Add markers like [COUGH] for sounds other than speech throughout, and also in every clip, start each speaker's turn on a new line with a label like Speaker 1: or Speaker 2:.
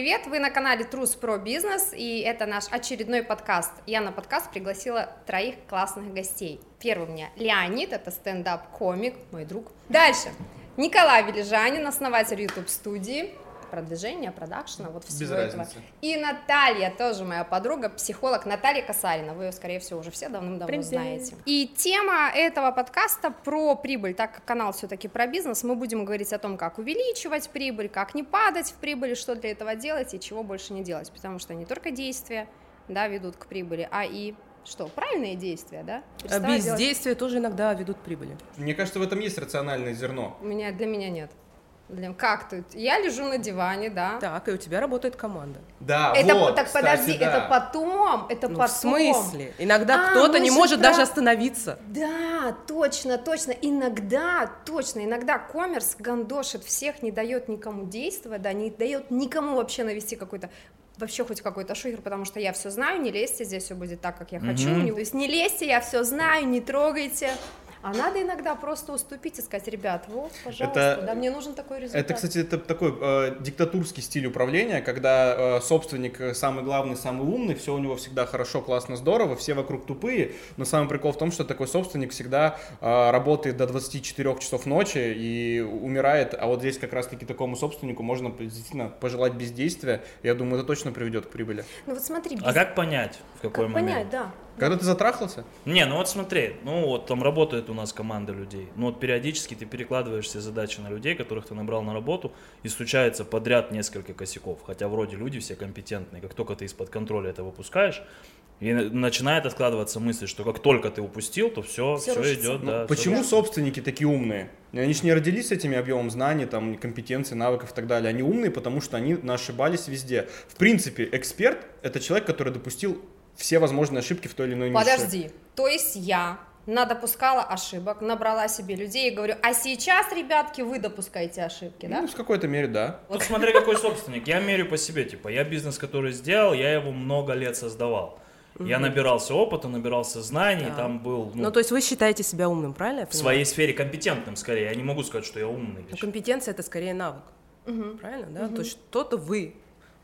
Speaker 1: привет! Вы на канале Трус про бизнес, и это наш очередной подкаст. Я на подкаст пригласила троих классных гостей. Первый у меня Леонид, это стендап-комик, мой друг. Дальше. Николай Вележанин, основатель YouTube-студии продвижения, продакшена, вот всего
Speaker 2: Без
Speaker 1: этого.
Speaker 2: разницы.
Speaker 1: И Наталья, тоже моя подруга, психолог Наталья Касарина. Вы ее, скорее всего, уже все давным-давно
Speaker 3: Привет.
Speaker 1: знаете. И тема этого подкаста про прибыль, так как канал все-таки про бизнес, мы будем говорить о том, как увеличивать прибыль, как не падать в прибыли, что для этого делать и чего больше не делать, потому что не только действия, да, ведут к прибыли, а и что, правильные действия, да?
Speaker 3: А
Speaker 1: Переставать делать-
Speaker 3: Бездействия тоже иногда ведут к прибыли.
Speaker 2: Мне кажется, в этом есть рациональное зерно.
Speaker 1: У меня, для меня нет. Для... Как тут? Я лежу на диване, да.
Speaker 3: Так, и у тебя работает команда.
Speaker 2: Да,
Speaker 1: Это
Speaker 2: вот,
Speaker 1: так
Speaker 2: кстати,
Speaker 1: подожди,
Speaker 2: да.
Speaker 1: это потом, это
Speaker 3: Ну,
Speaker 1: потом.
Speaker 3: в смысле? Иногда
Speaker 1: А,
Speaker 3: кто-то
Speaker 1: мы
Speaker 3: не
Speaker 1: же
Speaker 3: может
Speaker 1: про-
Speaker 3: даже остановиться.
Speaker 1: Да, точно, точно. Иногда, точно, иногда коммерс гандошит всех, не дает никому действовать, да, не дает никому вообще навести какой-то вообще хоть какой-то шухер, потому что я все знаю, не лезьте, здесь все будет так, как я хочу.
Speaker 4: Мгм.
Speaker 1: Не- То есть не лезьте, я все знаю, не трогайте. А надо иногда просто уступить и сказать, ребят, вот, пожалуйста,
Speaker 2: Это-
Speaker 1: да, мне нужен такой результат.
Speaker 2: Это, кстати, это такой э, диктатурский стиль управления, когда э, собственник э, самый главный, самый умный, все у него всегда хорошо, классно, здорово, все вокруг тупые, но самый прикол в том, что такой собственник всегда э, работает до 24 часов ночи и умирает, а вот здесь как раз-таки такому собственнику можно действительно пожелать бездействия, я думаю, это точно приведет к прибыли.
Speaker 1: Ну вот смотри,
Speaker 4: А
Speaker 1: без-
Speaker 4: как понять, в какой
Speaker 1: как
Speaker 4: момент?
Speaker 1: понять, да.
Speaker 2: Когда ты затрахался,
Speaker 4: Не, ну вот смотри, ну вот там работает у нас команда людей. Ну вот периодически ты перекладываешь все задачи на людей, которых ты набрал на работу, и случается подряд несколько косяков. Хотя вроде люди все компетентные. Как только ты из-под контроля это выпускаешь, и на- начинает откладываться мысль, что как только ты упустил, то все, все,
Speaker 1: рушится.
Speaker 4: идет,
Speaker 2: Ну,
Speaker 4: да.
Speaker 2: почему
Speaker 4: всё-
Speaker 2: собственники такие умные? Они же не родились с этим объемом знаний, там, компетенций, навыков и так далее. Они умные, потому что они ошибались везде. В принципе, эксперт — это человек, который допустил все возможные ошибки в той или иной нише.
Speaker 1: Подожди, то есть я надопускала ошибок, набрала себе людей и говорю, а сейчас, ребятки, вы допускаете ошибки, да?
Speaker 2: Ну, в какой-то мере, да.
Speaker 4: Вот смотри, какой собственник. Я мерю по себе, типа, я бизнес, который сделал, я его много лет создавал. Я набирался опыта, набирался знаний,
Speaker 3: Да.
Speaker 4: там был ну,
Speaker 3: Ну, то есть вы считаете себя умным, правильно?
Speaker 4: в своей сфере компетентным скорее. Я не могу сказать, что я умный.
Speaker 3: Ну, компетенция это скорее навык. Правильно, да? То есть что-то вы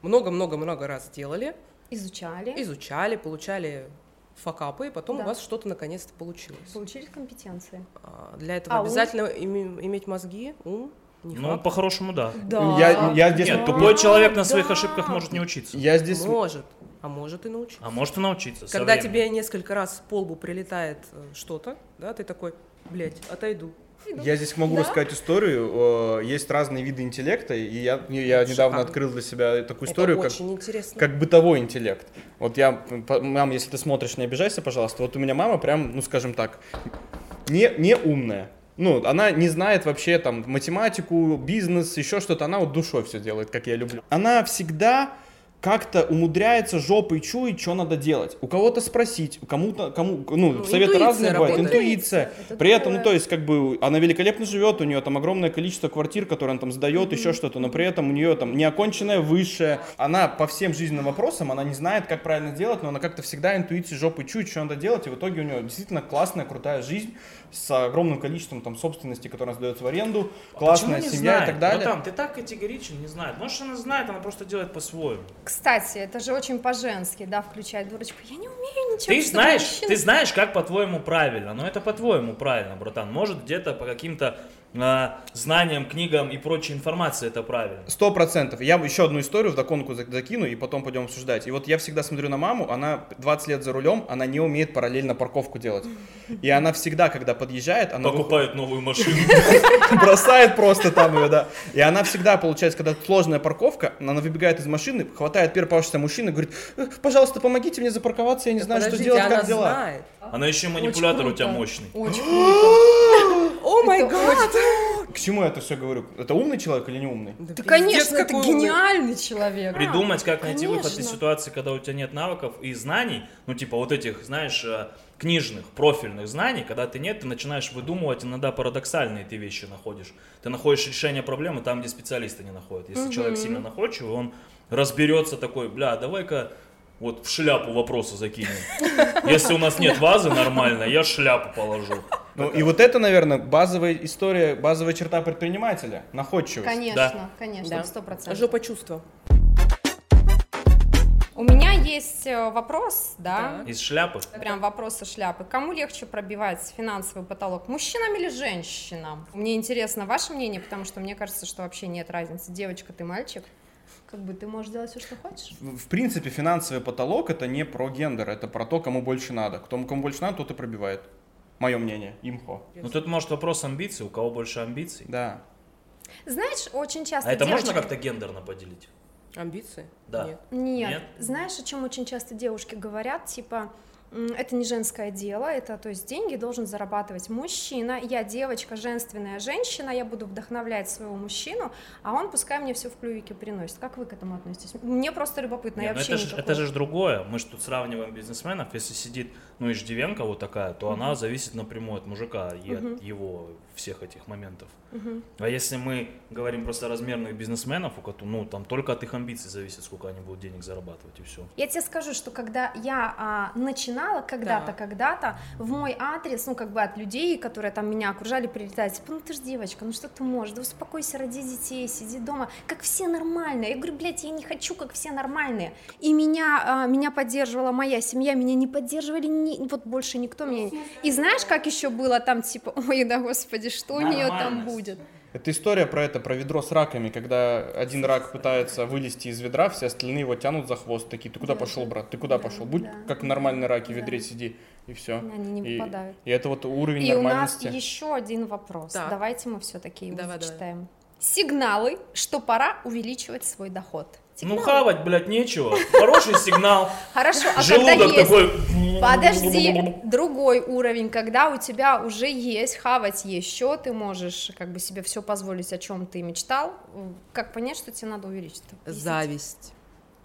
Speaker 3: много-много-много раз делали,
Speaker 1: Изучали,
Speaker 3: изучали, получали факапы, и потом
Speaker 1: Да.
Speaker 3: у вас что-то наконец-то получилось.
Speaker 1: получили компетенции.
Speaker 3: А, Для этого
Speaker 1: А ум?
Speaker 3: обязательно име- иметь мозги, ум, не
Speaker 4: Ну, по-хорошему, да.
Speaker 1: Да.
Speaker 2: Я, я здесь...
Speaker 4: Нет,
Speaker 1: Да.
Speaker 4: тупой человек на своих
Speaker 1: Да.
Speaker 4: ошибках может не учиться.
Speaker 2: Я здесь...
Speaker 3: Может, а может и научиться.
Speaker 4: А может и научиться.
Speaker 3: Когда тебе несколько раз по лбу прилетает э, что-то, да, ты такой, блядь, отойду.
Speaker 2: Я здесь могу
Speaker 1: Да?
Speaker 2: рассказать историю. Есть разные виды интеллекта, и я, я недавно
Speaker 3: Шикарно.
Speaker 2: открыл для себя такую историю, как,
Speaker 3: интересно.
Speaker 2: как бытовой интеллект. Вот я, мам, если ты смотришь, не обижайся, пожалуйста. Вот у меня мама прям, ну скажем так, не, не умная. Ну, она не знает вообще там математику, бизнес, еще что-то. Она вот душой все делает, как я люблю. Она всегда как-то умудряется жопой чуять, что надо делать. У кого-то спросить, у кому-то, кому, ну,
Speaker 3: Ну,
Speaker 2: советы разные бывают,
Speaker 3: работает.
Speaker 2: интуиция.
Speaker 1: Это
Speaker 2: При этом, ну, то есть, как бы, она великолепно живет, у нее там огромное количество квартир, которые она там сдает, еще что-то, но при этом у нее там неоконченное высшее. Она по всем жизненным вопросам, она не знает, как правильно делать, но она как-то всегда интуицией жопой чует, что надо делать, и в итоге у нее действительно классная, крутая жизнь с огромным количеством там собственности, которая сдается в аренду,
Speaker 4: А
Speaker 2: классная
Speaker 4: не
Speaker 2: семья и
Speaker 4: знает?
Speaker 2: так далее.
Speaker 4: Братан, ты так категоричен, не знает. Может, она знает, она просто делает по-своему.
Speaker 1: Кстати, это же очень по-женски, да, включать дурочку. Я не умею ничего.
Speaker 4: Ты знаешь,
Speaker 1: мужчина
Speaker 4: ты знаешь, как по-твоему правильно, но это по-твоему правильно, братан. Может, где-то по каким-то знаниям, книгам и прочей информации это правильно.
Speaker 2: Сто процентов. Я еще одну историю в доконку зак- закину, и потом пойдем обсуждать. И вот я всегда смотрю на маму, она 20 лет за рулем, она не умеет параллельно парковку делать. И она всегда, когда подъезжает, она
Speaker 4: Покупает новую машину. [LAUGHS]
Speaker 2: бросает просто там ее, да. И она всегда, получается, когда сложная парковка, она выбегает из машины, хватает первый попавшийся мужчина, говорит, «Э, пожалуйста, помогите мне запарковаться, я не знаю, что делать,
Speaker 3: она
Speaker 2: как дела.
Speaker 4: Она еще манипулятор у тебя мощный.
Speaker 1: Очень [GASPS] круто.
Speaker 3: О май гад!
Speaker 2: К чему я это все говорю? Это умный человек или не умный?
Speaker 3: Да
Speaker 1: Да, конечно, это
Speaker 3: умный.
Speaker 1: гениальный человек.
Speaker 4: Придумать, как найти выход из
Speaker 1: конечно.
Speaker 4: ситуации, когда у тебя нет навыков и знаний, ну типа вот этих, знаешь, э, книжных, профильных знаний, когда ты нет, ты начинаешь выдумывать, иногда парадоксальные ты вещи находишь. Ты находишь решение проблемы там, где специалисты не находят. Если человек сильно находчивый, он разберется такой, бля, давай-ка вот в шляпу вопросы закинем. Если у нас нет вазы нормальной, я шляпу положу.
Speaker 2: Ну и вот это, наверное, базовая история, базовая черта предпринимателя, находчивость.
Speaker 1: Конечно, конечно, сто процентов.
Speaker 3: Жопа чувства.
Speaker 1: У меня есть э, вопрос, да.
Speaker 4: Из шляпы.
Speaker 1: прям вопрос со шляпы. Кому легче пробивать финансовый потолок, мужчинам или женщинам? Мне интересно ваше мнение, потому что мне кажется, что вообще нет разницы. Девочка, ты мальчик, как бы ты можешь делать все, что хочешь.
Speaker 2: В в принципе, финансовый потолок это не про гендер, это про то, кому больше надо. Кто кому больше надо, тот и пробивает. Мое мнение, имхо.
Speaker 4: Ну тут может вопрос амбиций, у кого больше амбиций.
Speaker 2: Да.
Speaker 1: Знаешь, очень часто
Speaker 4: А это
Speaker 1: девочки-
Speaker 4: можно как-то гендерно поделить?
Speaker 3: Амбиции?
Speaker 4: Да.
Speaker 3: Нет.
Speaker 1: Нет.
Speaker 4: Нет?
Speaker 1: Знаешь, о чем очень часто девушки говорят? Типа, это не женское дело, это, то есть, деньги должен зарабатывать мужчина, я девочка, женственная женщина, я буду вдохновлять своего мужчину, а он пускай мне все в клювике приносит. Как вы к этому относитесь? Мне просто любопытно, я
Speaker 4: Нет, ну
Speaker 1: вообще
Speaker 4: это, же,
Speaker 1: никакой-
Speaker 4: это же другое. Мы же тут сравниваем бизнесменов. Если сидит, ну, иждивенка вот такая, то она зависит напрямую от мужика и от его всех этих моментов. А если мы говорим просто о размерных бизнесменов, у которых, ну, там только от их амбиций зависит, сколько они будут денег зарабатывать, и все.
Speaker 1: Я тебе скажу, что когда я а, начинала когда-то,
Speaker 3: Да.
Speaker 1: когда-то, в мой адрес, ну, как бы от людей, которые там меня окружали, прилетают, типа, ну, ты же девочка, ну, что ты можешь, да успокойся, роди детей, сиди дома, как все нормальные. Я говорю, блядь, я не хочу, как все нормальные. И меня, а, меня поддерживала моя семья, меня не поддерживали, ни- вот больше никто меня... не- И знаешь, как еще было там, типа, ой, да, господи, что у нее там будет?
Speaker 2: Это история про это, про ведро с раками, когда один рак пытается вылезти из ведра, все остальные его тянут за хвост, такие, ты куда
Speaker 1: Да,
Speaker 2: пошел,
Speaker 1: да,
Speaker 2: брат, ты куда
Speaker 1: да,
Speaker 2: пошел, будь
Speaker 1: да.
Speaker 2: как нормальный рак и в
Speaker 1: Да.
Speaker 2: ведре сиди, и все.
Speaker 1: Они не
Speaker 2: и,
Speaker 1: попадают.
Speaker 2: и это вот уровень
Speaker 1: И у нас
Speaker 2: нормальности.
Speaker 1: еще один вопрос.
Speaker 3: Так.
Speaker 1: Давайте мы все-таки его
Speaker 3: Давай, давай.
Speaker 1: зачитаем. Сигналы, что пора увеличивать свой доход.
Speaker 4: Ну,
Speaker 1: Сигналы.
Speaker 4: хавать, блядь, нечего. Хороший сигнал.
Speaker 1: Хорошо, а когда
Speaker 4: Желудок
Speaker 1: есть...
Speaker 4: такой...
Speaker 1: Подожди, [LAUGHS] другой уровень, когда у тебя уже есть, хавать еще, ты можешь как бы себе все позволить, о чем ты мечтал. Как понять, что тебе надо увеличить? Объясните.
Speaker 3: Зависть.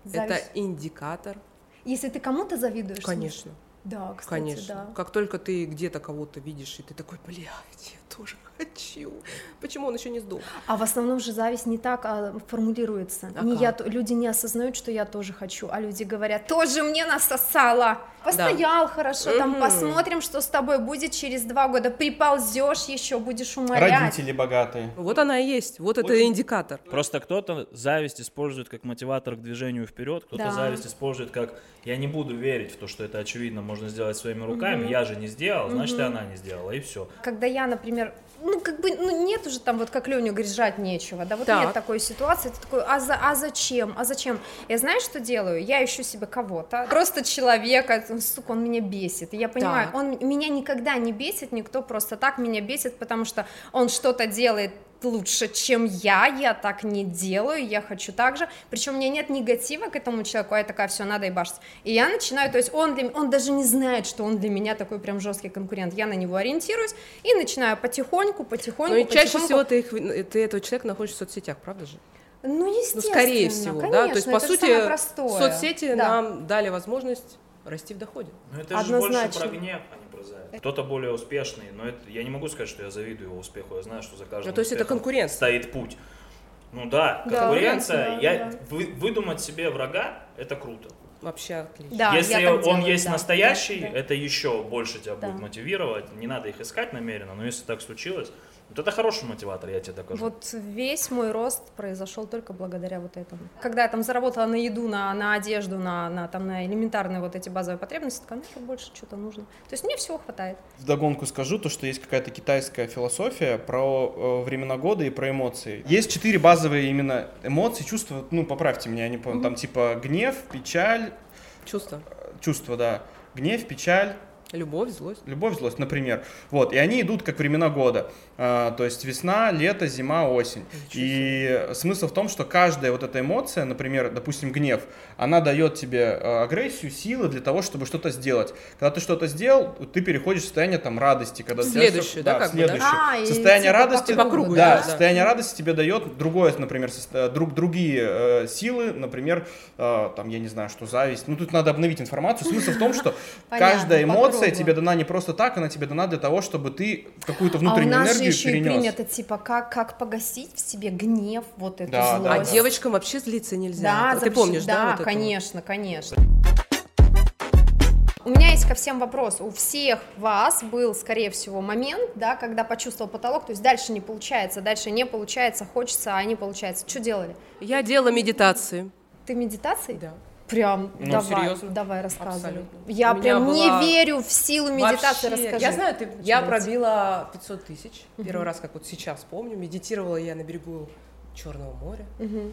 Speaker 3: Это
Speaker 1: Зависть.
Speaker 3: индикатор.
Speaker 1: Если ты кому-то завидуешь?
Speaker 3: Конечно,
Speaker 1: Да, кстати,
Speaker 3: конечно.
Speaker 1: да.
Speaker 3: Как только ты где-то кого-то видишь, и ты такой, блядь, тоже хочу. Почему он еще не сдох?
Speaker 1: А в основном же зависть не так а, формулируется.
Speaker 3: А
Speaker 1: не
Speaker 3: как?
Speaker 1: я, люди не осознают, что я тоже хочу, а люди говорят, тоже мне насосала. Постоял хорошо, там
Speaker 3: Мгм.
Speaker 1: посмотрим, что с тобой будет через два года. Приползешь еще, будешь умолять.
Speaker 2: Родители богатые.
Speaker 3: Вот она и есть, вот это
Speaker 2: Очень-
Speaker 3: индикатор.
Speaker 4: Просто кто-то зависть использует как мотиватор к движению вперед, кто-то
Speaker 1: Да.
Speaker 4: зависть использует как я не буду верить в то, что это очевидно можно сделать своими руками, я же не сделал, значит и она не сделала, и все.
Speaker 1: Когда я, например, ну как бы, ну нет уже там вот как Леня говорит, жрать нечего, да, вот
Speaker 3: Так.
Speaker 1: нет такой ситуации, ты такой, а, за, а зачем, а зачем? Я знаешь, что делаю? Я ищу себе кого-то, просто человека, сука, он меня бесит, я понимаю,
Speaker 3: Так.
Speaker 1: он меня никогда не бесит, никто просто так меня бесит, потому что он что-то делает лучше, чем я, я так не делаю, я хочу так же, причем у меня нет негатива к этому человеку, а я такая, все, надо ебашить, и я начинаю, то есть он, для, он даже не знает, что он для меня такой прям жесткий конкурент, я на него ориентируюсь и начинаю потихоньку, потихоньку,
Speaker 3: Ну и чаще
Speaker 1: потихоньку.
Speaker 3: всего ты, их, ты этого человека находишь в соцсетях, правда же?
Speaker 1: ну,
Speaker 3: Ну,
Speaker 1: естественно,
Speaker 3: скорее всего,
Speaker 1: конечно,
Speaker 3: да. То есть, по сути,
Speaker 1: самое простое.
Speaker 3: соцсети
Speaker 1: Да.
Speaker 3: нам дали возможность расти в доходе.
Speaker 4: Но это же больше
Speaker 1: Однозначно.
Speaker 4: про гнев, Кто-то более успешный, но это, я не могу сказать, что я завидую его успеху, я знаю, что за каждым
Speaker 3: Ну, то есть это конкуренция.
Speaker 4: стоит путь. Ну да, конкуренция,
Speaker 1: да,
Speaker 4: я,
Speaker 1: да.
Speaker 4: вы- выдумать себе врага, это круто.
Speaker 3: Вообще отлично.
Speaker 1: Да,
Speaker 4: Если
Speaker 1: я
Speaker 4: он
Speaker 1: делаю,
Speaker 4: есть
Speaker 1: да,
Speaker 4: настоящий,
Speaker 1: да, да.
Speaker 4: это еще больше тебя
Speaker 1: Да.
Speaker 4: будет мотивировать. Не надо их искать намеренно, но если так случилось, вот это хороший мотиватор, я тебе докажу.
Speaker 1: Вот весь мой рост произошел только благодаря вот этому. Когда я там заработала на еду, на, на одежду, на, на, там, на элементарные вот эти базовые потребности, такая, ну, больше что-то нужно. То есть мне всего хватает.
Speaker 2: Вдогонку скажу, то, что есть какая-то китайская философия про э, времена года и про эмоции. Есть четыре базовые именно эмоции, чувства, ну, поправьте меня, я не помню, там типа гнев, печаль,
Speaker 3: Чувство.
Speaker 2: э, чувства, да, гнев, печаль,
Speaker 3: Любовь, злость.
Speaker 2: Любовь, злость, например. Вот, и они идут как времена года. А, то есть весна, лето, зима, осень.
Speaker 3: Ничего
Speaker 2: И смысл в том, что каждая вот эта эмоция, например, допустим, гнев, она дает тебе э, агрессию, силы для того, чтобы что-то сделать. Когда ты что-то сделал, ты переходишь в состояние там радости. Когда
Speaker 3: Следующее, да, как бы, да?
Speaker 2: следующее.
Speaker 1: А,
Speaker 2: Состояние
Speaker 1: типа
Speaker 2: радости,
Speaker 3: По кругу,
Speaker 2: да, состояние радости тебе дает другое, например, друг, другие э, силы, например, э, там, я не знаю, что зависть. Ну, тут надо обновить информацию. Смысл в том, что [LAUGHS] каждая эмоция тебе дана не просто так, она тебе дана для того, чтобы ты какую-то
Speaker 1: а
Speaker 2: внутреннюю энергию
Speaker 1: еще и
Speaker 2: перенес.
Speaker 1: принято, типа, как, как погасить в себе гнев, вот эту
Speaker 2: Да,
Speaker 1: злость.
Speaker 2: да,
Speaker 3: А девочкам вообще злиться нельзя.
Speaker 1: Да,
Speaker 3: ты помнишь, да?
Speaker 1: да?
Speaker 3: вот это
Speaker 1: конечно, конечно. У меня есть ко всем вопрос. У всех вас был, скорее всего, момент, да, когда почувствовал потолок, то есть дальше не получается, дальше не получается, хочется, а не получается. Что делали?
Speaker 3: Я делала медитации.
Speaker 1: Ты медитацией?
Speaker 3: Да.
Speaker 1: Прям,
Speaker 3: Ну,
Speaker 1: давай,
Speaker 3: серьезно?
Speaker 1: давай, рассказывай.
Speaker 3: Абсолютно.
Speaker 1: Я прям не
Speaker 3: была
Speaker 1: верю в силу медитации,
Speaker 3: Вообще,
Speaker 1: расскажи.
Speaker 3: Я знаю, ты, я
Speaker 1: Начинается.
Speaker 3: пробила 500 тысяч. Первый раз, как вот сейчас помню, медитировала я на берегу Черного моря.
Speaker 1: Мгм.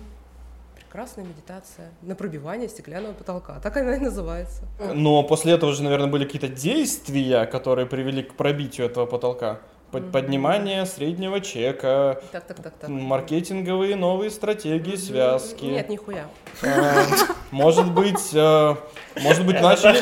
Speaker 3: Прекрасная медитация на пробивание стеклянного потолка. Так она и называется.
Speaker 2: Но после этого же, наверное, были какие-то действия, которые привели к пробитию этого потолка. Под- Поднимание среднего чека,
Speaker 3: Так, так, так, так.
Speaker 2: маркетинговые новые стратегии, связки.
Speaker 3: Нет, нихуя.
Speaker 2: Э, Может быть, э, может быть,
Speaker 4: нравится.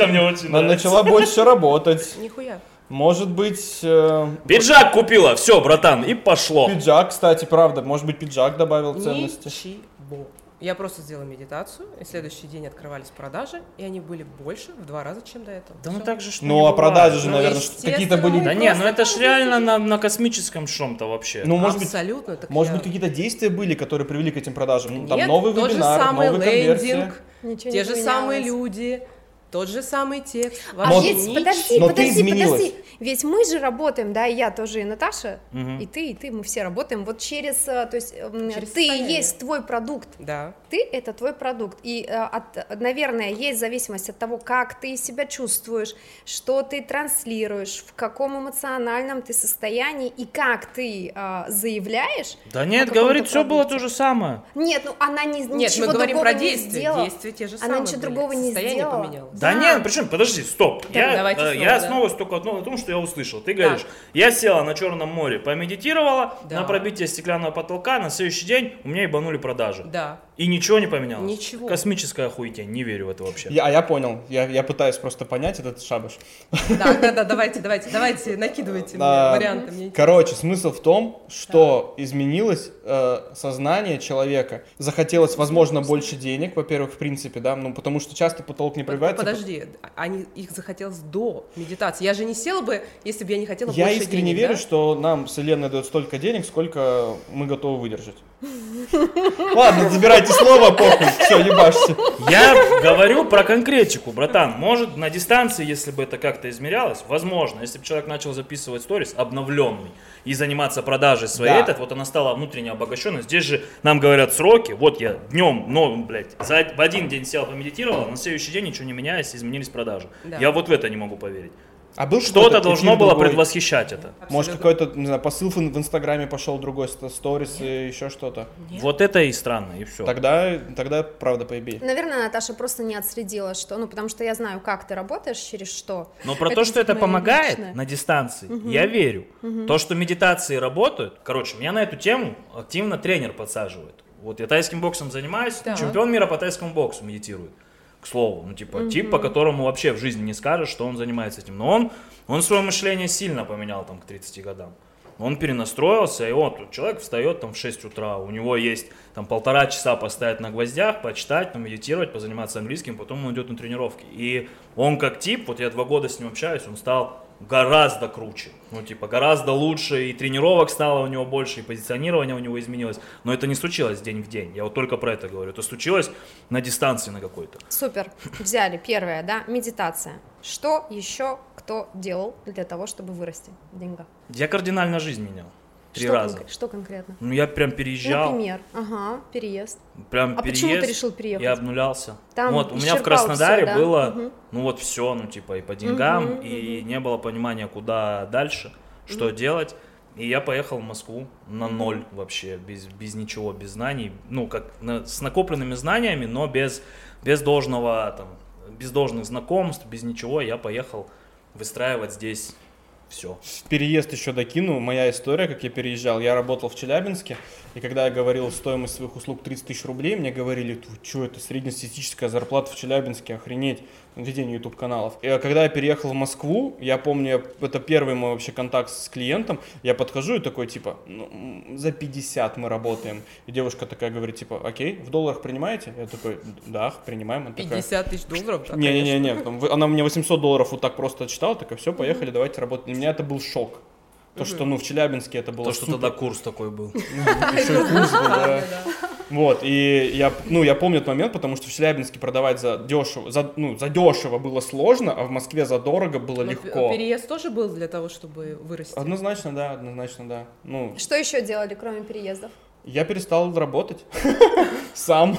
Speaker 2: начала больше работать.
Speaker 3: Нихуя.
Speaker 2: Может быть, э,
Speaker 4: Пиджак купила, все, братан, и пошло.
Speaker 2: пиджак, кстати, правда. Может быть, пиджак добавил ценности.
Speaker 3: Ничего. Я просто сделала медитацию, и следующий день открывались продажи, и они были больше в два раза, чем до этого.
Speaker 4: Да ну
Speaker 3: Всё.
Speaker 4: так же, что
Speaker 2: Ну, а продажи же,
Speaker 3: Ну,
Speaker 2: наверное,
Speaker 3: естественно,
Speaker 2: какие-то были...
Speaker 4: Да не, ну это ж реально на, на космическом чем-то вообще.
Speaker 2: Ну, может быть,
Speaker 3: Абсолютно. так
Speaker 2: может
Speaker 3: я-
Speaker 2: быть, какие-то действия были, которые привели к этим продажам. Ну, там
Speaker 3: Нет,
Speaker 2: новый
Speaker 3: тот
Speaker 2: вебинар,
Speaker 3: же самый
Speaker 2: новая конверсия.
Speaker 3: лендинг,
Speaker 1: Ничего
Speaker 3: те
Speaker 1: не
Speaker 3: же
Speaker 1: поменялось.
Speaker 3: самые люди, тот же самый текст.
Speaker 1: А
Speaker 3: Вообще
Speaker 1: ведь, подожди,
Speaker 2: Но
Speaker 1: подожди, подожди. Ведь мы же работаем, да, и я тоже, и Наташа,
Speaker 4: Мгм.
Speaker 1: и ты, и ты, мы все работаем вот через, э, то есть,
Speaker 3: Через
Speaker 1: ты
Speaker 3: состояние.
Speaker 1: есть твой продукт.
Speaker 3: Да.
Speaker 1: Ты — это твой продукт. И, э, от, наверное, есть зависимость от того, как ты себя чувствуешь, что ты транслируешь, в каком эмоциональном ты состоянии и как ты э, заявляешь.
Speaker 4: Да нет, говорит, все было то же самое.
Speaker 1: Нет, ну она не,
Speaker 3: Нет,
Speaker 1: ничего
Speaker 3: мы говорим
Speaker 1: другого
Speaker 3: про
Speaker 1: не
Speaker 3: действия.
Speaker 1: сделала.
Speaker 3: Действия те же
Speaker 1: Она
Speaker 3: самые.
Speaker 1: ничего
Speaker 3: были.
Speaker 1: другого не
Speaker 3: Состояние
Speaker 1: сделала.
Speaker 3: поменялось.
Speaker 4: Да,
Speaker 1: Да.
Speaker 4: нет, причем, подожди, стоп.
Speaker 3: Так,
Speaker 4: я
Speaker 3: давайте
Speaker 4: э,
Speaker 3: снова,
Speaker 4: я
Speaker 3: да.
Speaker 4: основываюсь только одно- на том, что я услышал. Ты говоришь, я села на Черном море, помедитировала
Speaker 3: Да.
Speaker 4: на пробитие стеклянного потолка, на следующий день у меня ебанули продажи.
Speaker 3: Да.
Speaker 4: И ничего не поменялось.
Speaker 3: Ничего.
Speaker 4: Космическая хуетень, не верю в это вообще.
Speaker 2: Я, а я понял, я, я пытаюсь просто понять этот шабаш.
Speaker 3: Да, да, да, давайте, давайте, давайте, накидывайте мне
Speaker 2: А,
Speaker 3: варианты. Мне.
Speaker 2: Короче, смысл в том, что изменилось э, сознание человека. Захотелось, возможно, больше денег, во-первых, в принципе, да, ну потому что часто потолок не пробивается.
Speaker 3: Подожди, они, их захотелось до медитации. Я же не села бы, если бы я не хотела
Speaker 2: Я
Speaker 3: больше
Speaker 2: искренне
Speaker 3: денег,
Speaker 2: верю,
Speaker 3: да?
Speaker 2: что нам Вселенная дает столько денег, сколько мы готовы выдержать. Ладно, забирайте слово, похуй, все, ебашьте.
Speaker 4: Я говорю про конкретику, братан. Может, на дистанции, если бы это как-то измерялось, возможно, если бы человек начал записывать сторис обновленный и заниматься продажей своей,
Speaker 2: Да.
Speaker 4: этот, вот она стала внутренне обогащенной. Здесь же нам говорят сроки. Вот я днем, ну, блядь, за, в один день сел, помедитировал, на следующий день ничего не меняясь, изменились продажи.
Speaker 3: Да.
Speaker 4: Я вот в это не могу поверить.
Speaker 2: А был
Speaker 4: Что-то должно было
Speaker 2: другой?
Speaker 4: предвосхищать это.
Speaker 2: Может,
Speaker 3: Абсолютно.
Speaker 2: какой-то, не знаю, посыл в в Инстаграме пошел другой, ст- сторис и еще что-то.
Speaker 3: Нет.
Speaker 4: Вот это и странно, и все.
Speaker 2: Тогда, тогда правда поебей.
Speaker 1: Наверное, Наташа просто не отследила, что, ну, потому что я знаю, как ты работаешь, через что.
Speaker 4: Но про
Speaker 1: Это
Speaker 4: то, что это помогает
Speaker 1: личное.
Speaker 4: на дистанции, я верю. То, что медитации работают, короче, меня на эту тему активно тренер подсаживает. Вот я тайским боксом занимаюсь,
Speaker 3: Так.
Speaker 4: чемпион мира по тайскому боксу медитирует. К слову, ну типа тип, по которому вообще в жизни не скажешь, что он занимается этим. Но он, он свое мышление сильно поменял там к 30 годам. Он перенастроился, и вот человек встает там в 6 утра, у него есть там полтора часа постоять на гвоздях, почитать, помедитировать, позаниматься английским, потом он идет на тренировки. И он как тип, вот я два года с ним общаюсь, он стал гораздо круче, ну типа гораздо лучше, и тренировок стало у него больше, и позиционирование у него изменилось, но это не случилось день в день, я вот только про это говорю, это случилось на дистанции на какой-то.
Speaker 1: Супер, взяли. Первое, да, медитация. Что еще кто делал для того, чтобы вырасти в деньгах?
Speaker 4: Я кардинально жизнь менял, три
Speaker 1: что
Speaker 4: раза.
Speaker 1: конкре- что конкретно?
Speaker 4: Ну я прям переезжал,
Speaker 1: Например, ага, переезд.
Speaker 4: прям
Speaker 1: А
Speaker 4: переезд,
Speaker 1: почему ты решил переехать?
Speaker 4: я обнулялся.
Speaker 1: Там
Speaker 4: вот, у меня в Краснодаре
Speaker 1: всё, да?
Speaker 4: было,
Speaker 1: Мгм.
Speaker 4: ну вот все, ну типа и по деньгам,
Speaker 1: Мгм,
Speaker 4: и не было понимания, куда дальше, что делать. И я поехал в Москву на ноль вообще, без, без ничего, без знаний, ну как на- с накопленными знаниями, но без, без должного там, без должных знакомств, без ничего, я поехал выстраивать здесь все.
Speaker 2: В переезд еще докину. Моя история, как я переезжал. Я работал в Челябинске, и когда я говорил стоимость своих услуг 30 тысяч рублей, мне говорили, что, это среднестатистическая зарплата в Челябинске, охренеть, ведение YouTube каналов. И а когда я переехал в Москву, я помню, это первый мой вообще контакт с клиентом, я подхожу и такой, типа, ну, за 50 мы работаем. И девушка такая говорит, типа, окей, в долларах принимаете? Я такой, да, принимаем. Она такая,
Speaker 3: 50 тысяч долларов? да,
Speaker 2: не-не-не, она мне 800 долларов вот так просто отчитала, такая, все, поехали, давайте работать. Для меня это был шок. То, что, ну, в Челябинске это было
Speaker 4: То, что
Speaker 2: супер.
Speaker 4: тогда курс такой был. [LAUGHS]
Speaker 2: Еще и курс был, да. Вот, и я, ну, я помню этот момент, потому что в Челябинске продавать за дешево, за, ну, за дешево было сложно, а в Москве за дорого было
Speaker 3: Но
Speaker 2: легко.
Speaker 3: пе- Переезд тоже был для того, чтобы вырасти.
Speaker 2: Однозначно, да, однозначно, да. Ну,
Speaker 1: Что еще делали, кроме переездов?
Speaker 2: я перестал работать [LAUGHS] сам.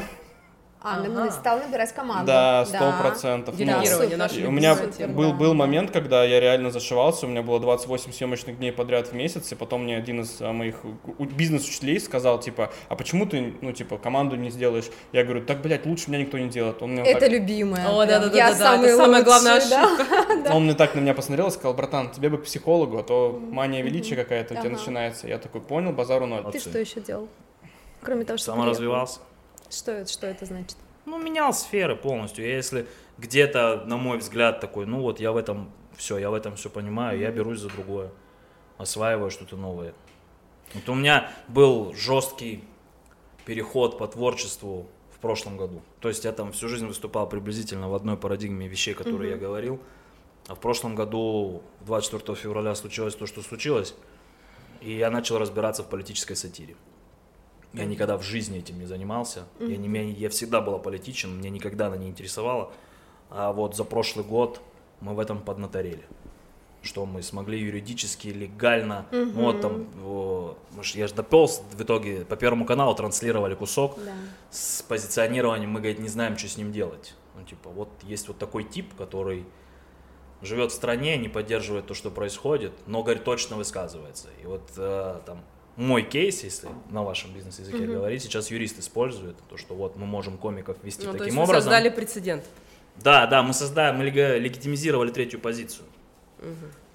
Speaker 1: А,
Speaker 3: Ага.
Speaker 1: ну, стал набирать команду.
Speaker 2: Да, сто процентов. Ну,
Speaker 3: нашей
Speaker 2: И у меня был,
Speaker 1: да.
Speaker 2: был момент, когда я реально зашивался, у меня было 28 съемочных дней подряд в месяц, и потом мне один из а, моих бизнес-учителей сказал, типа, а почему ты, ну, типа, команду не сделаешь? Я говорю, так, блядь, лучше меня никто не делает. Он мне
Speaker 1: Это
Speaker 2: так,
Speaker 1: любимое.
Speaker 3: О, да-да-да,
Speaker 1: Я
Speaker 3: да,
Speaker 1: самый
Speaker 3: это самая
Speaker 1: лучший,
Speaker 3: главная [LAUGHS]
Speaker 1: да.
Speaker 2: он мне так на меня посмотрел и сказал, братан, тебе бы к психологу, а то мания величия какая-то у тебя
Speaker 1: Ага.
Speaker 2: начинается. Я такой, понял, базару ноль.
Speaker 1: Ты что еще делал? Кроме того, что
Speaker 4: Саморазвивался.
Speaker 1: Что это, что это значит?
Speaker 4: Ну, менял сферы полностью. Я если где-то, на мой взгляд, такой, ну вот я в этом все, я в этом все понимаю, я берусь за другое. Осваиваю что-то новое. Вот у меня был жесткий переход по творчеству в прошлом году. То есть я там всю жизнь выступал приблизительно в одной парадигме вещей, которые я говорил. А в прошлом году, 24 февраля, случилось то, что случилось. И я начал разбираться в политической сатире. Я никогда в жизни этим не занимался. Я, не, я, я всегда был аполитичен, мне никогда она не интересовала. А вот за прошлый год мы в этом поднаторели. Что мы смогли юридически, легально. Ну, вот там, о, я же дополз в итоге по Первому каналу транслировали кусок
Speaker 1: Да.
Speaker 4: с позиционированием, мы, говорит, не знаем, что с ним делать. Ну, типа, вот есть вот такой тип, который живет в стране, не поддерживает то, что происходит, но, говорит, точно высказывается. И вот э, там мой кейс, если на вашем бизнес-языке говорить, сейчас юрист использует, то, что вот мы можем комиков вести
Speaker 3: Ну, то
Speaker 4: таким
Speaker 3: есть вы
Speaker 4: образом.
Speaker 3: создали прецедент.
Speaker 4: Да, да, мы создаем, мы легитимизировали третью позицию.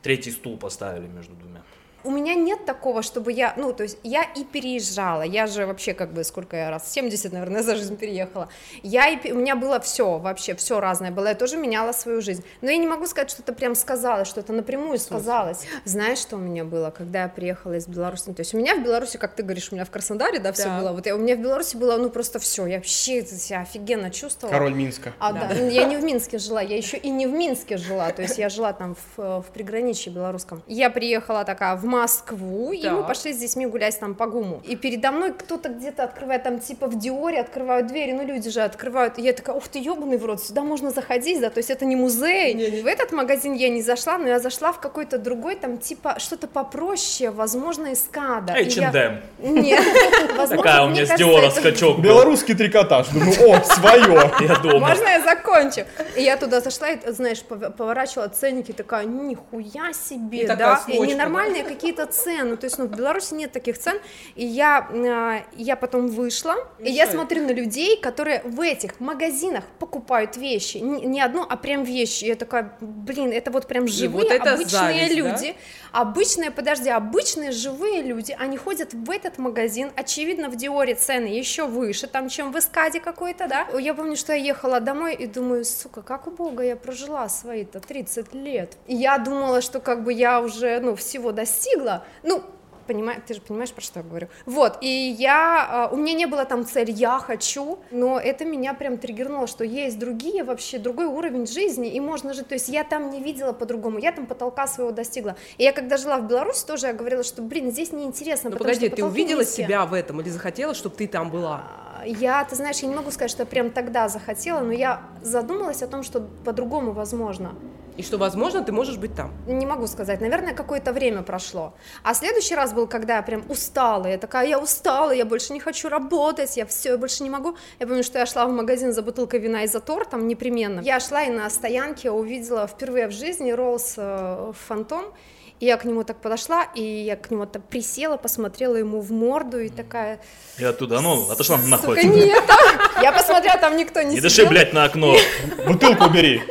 Speaker 4: Третий стул поставили между двумя.
Speaker 1: У меня нет такого, чтобы я, ну, то есть я и переезжала, я же вообще как бы сколько я раз, 70, наверное, [LAUGHS] за жизнь переехала. Я и, у меня было все, вообще все разное было, я тоже меняла свою жизнь. Но я не могу сказать, что это прям сказалось, что это напрямую сказалось. Знаешь, что у меня было, когда я приехала из Беларуси? Ну, То есть у меня в Беларуси, как ты говоришь, у меня в Краснодаре, да, все
Speaker 3: Да.
Speaker 1: было. Вот я, у меня в Беларуси было, ну, просто все, я вообще себя офигенно чувствовала.
Speaker 2: Король Минска.
Speaker 1: А, да. ну, я не в Минске жила, я еще и не в Минске жила, то есть я жила там в, в приграничье белорусском. Я приехала такая в Москву, и мы пошли с детьми гулять там по ГУМу. И передо мной кто-то где-то открывает, там типа в Диоре открывают двери, ну люди же открывают. И я такая, ух ты, ебаный в рот, сюда можно заходить, да, то есть это не музей. В этот магазин я не зашла, но я зашла в какой-то другой, там типа что-то попроще, возможно, эскада. И я-
Speaker 4: H&M.
Speaker 1: Нет, [LAUGHS] возможно,
Speaker 4: Такая у
Speaker 1: мне
Speaker 4: меня с Диора скачок.
Speaker 2: Белорусский трикотаж. Думаю, о, свое. [LAUGHS]
Speaker 4: Я дома.
Speaker 1: Можно я закончу? И я туда зашла, и, знаешь, пов- поворачивала ценники, такая, нихуя себе, да, и ненормальные какие-то цены, то есть, ну, в Беларуси нет таких цен, и я, э, я потом вышла, и я
Speaker 3: Мешает.
Speaker 1: смотрю на людей, которые в этих магазинах покупают вещи, не, не одну, а прям вещи, и я такая, блин, это вот прям живые,
Speaker 3: вот это
Speaker 1: обычные
Speaker 3: зависть, да?
Speaker 1: Обычные, подожди, обычные живые люди, они ходят в этот магазин, очевидно, в Диоре цены еще выше, там, чем в Эскаде какой-то, да, я помню, что я ехала домой и думаю, сука, как убого я прожила свои-то 30 лет, и я думала, что как бы я уже, ну, всего достигла, ну, Понимаешь, ты же понимаешь, про что я говорю. Вот, и я, а, у меня не было там цель «я хочу», но это меня прям триггернуло, что есть другие вообще, другой уровень жизни, и можно жить, то есть я там не видела по-другому, я там потолка своего достигла. И я когда жила в Беларуси, тоже я говорила, что, блин, здесь неинтересно,
Speaker 3: Ну
Speaker 1: потому
Speaker 3: подожди,
Speaker 1: что
Speaker 3: ты увидела себя в этом или захотела, чтобы ты там была?
Speaker 1: А, Я, ты знаешь, я не могу сказать, что я прям тогда захотела, но я задумалась о том, что по-другому возможно.
Speaker 3: И что, возможно, ты можешь быть там.
Speaker 1: Не могу сказать, наверное, какое-то время прошло. А следующий раз был, когда я прям устала, я такая, я устала, я больше не хочу работать, я все, я больше не могу. Я помню, что я шла в магазин за бутылкой вина и за тортом непременно. Я шла и на стоянке увидела впервые в жизни Роллс э, Фантом, и я к нему так подошла, и я к нему так присела, посмотрела ему в морду и такая,
Speaker 4: Я оттуда, ну, отошла нахуй.
Speaker 1: сука, нет, я посмотрела, там никто не
Speaker 4: Не дыши, блядь, на окно.
Speaker 2: Бутылку бери.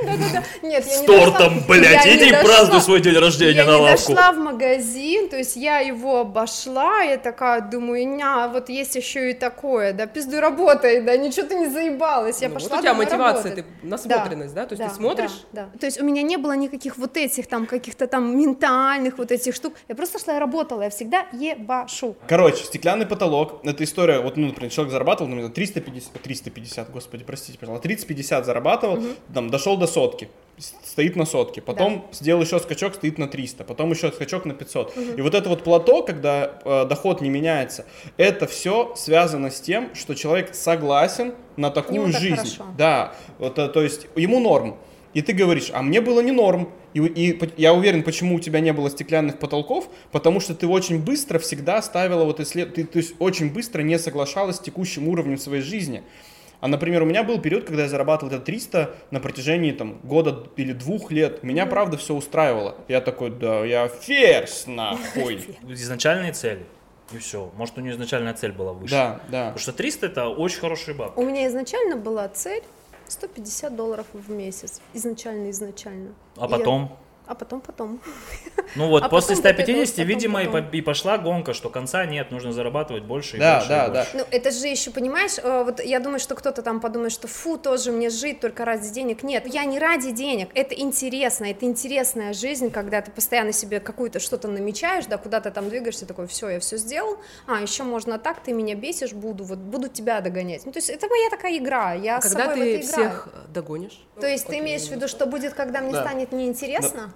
Speaker 1: Нет, я
Speaker 4: С тортом, блядь.
Speaker 1: Я
Speaker 4: Иди празднуй свой день рождения
Speaker 1: я
Speaker 4: на лавку.
Speaker 1: дошла в магазин, то есть я его обошла, я такая думаю, ня, вот есть еще и такое, да, пиздуй работай, да, ничего ты не заебалась, я
Speaker 3: Ну,
Speaker 1: пошла
Speaker 3: вот у тебя мотивация, ты насмотренность, да? То есть ты смотришь,
Speaker 1: Да, да. То есть у меня не было никаких вот этих там каких-то там ментальных вот этих штук. Я просто шла и работала, я всегда ебашу.
Speaker 2: Короче, стеклянный потолок. Это история, вот, ну, например, человек зарабатывал, например, 350, 350, господи, простите, пожалуйста, 30-50 зарабатывал, там, дошел до сотки, стоит на сотке, потом сделал еще скачок, стоит на 300, потом еще скачок на 500. И вот это вот плато, когда э, доход не меняется, это все связано с тем, что человек согласен на такую
Speaker 1: Ему так
Speaker 2: жизнь.
Speaker 1: хорошо.
Speaker 2: Да, вот, э, то есть ему норм. И ты говоришь, а мне было не норм. И, и я уверен, почему у тебя не было стеклянных потолков, потому что ты очень быстро всегда ставила вот исслед... ты, то есть очень быстро не соглашалась с текущим уровнем своей жизни. А, например, у меня был период, когда я зарабатывал это 300 на протяжении там года или двух лет. Меня, правда, все устраивало. Я такой, да, я ферзь, нахуй. [LAUGHS]
Speaker 4: Изначальные цели. И все. Может, у нее изначальная цель была выше.
Speaker 2: Да, да.
Speaker 4: Потому что 300 это очень хороший баб.
Speaker 1: У меня изначально была цель 150 долларов в месяц. Изначально, изначально.
Speaker 4: А
Speaker 1: И-
Speaker 4: потом?
Speaker 1: А потом, потом.
Speaker 4: Ну вот,
Speaker 1: А
Speaker 4: после
Speaker 1: потом вот это
Speaker 4: 150,
Speaker 1: вот, потом,
Speaker 4: видимо, и
Speaker 1: потом.
Speaker 4: по- и пошла гонка, что конца нет, нужно зарабатывать больше и
Speaker 2: Да,
Speaker 4: больше. и
Speaker 2: да,
Speaker 4: больше.
Speaker 1: Ну, это же еще, понимаешь, э, вот я думаю, что кто-то там подумает, что фу, тоже мне жить только ради денег. Нет, я не ради денег, это интересно, это интересная жизнь, когда ты постоянно себе какую-то что-то намечаешь, да, куда ты там двигаешься, такой, все, я все сделал, а, еще можно так, ты меня бесишь, буду, вот, буду тебя догонять. Ну, то есть это моя такая игра, я с
Speaker 3: Когда
Speaker 1: собой в
Speaker 3: ты
Speaker 1: это играю.
Speaker 3: всех э, догонишь?
Speaker 1: То есть ты
Speaker 3: Окей,
Speaker 1: имеешь в виду, что будет, когда мне
Speaker 2: Да.
Speaker 1: станет неинтересно? Да,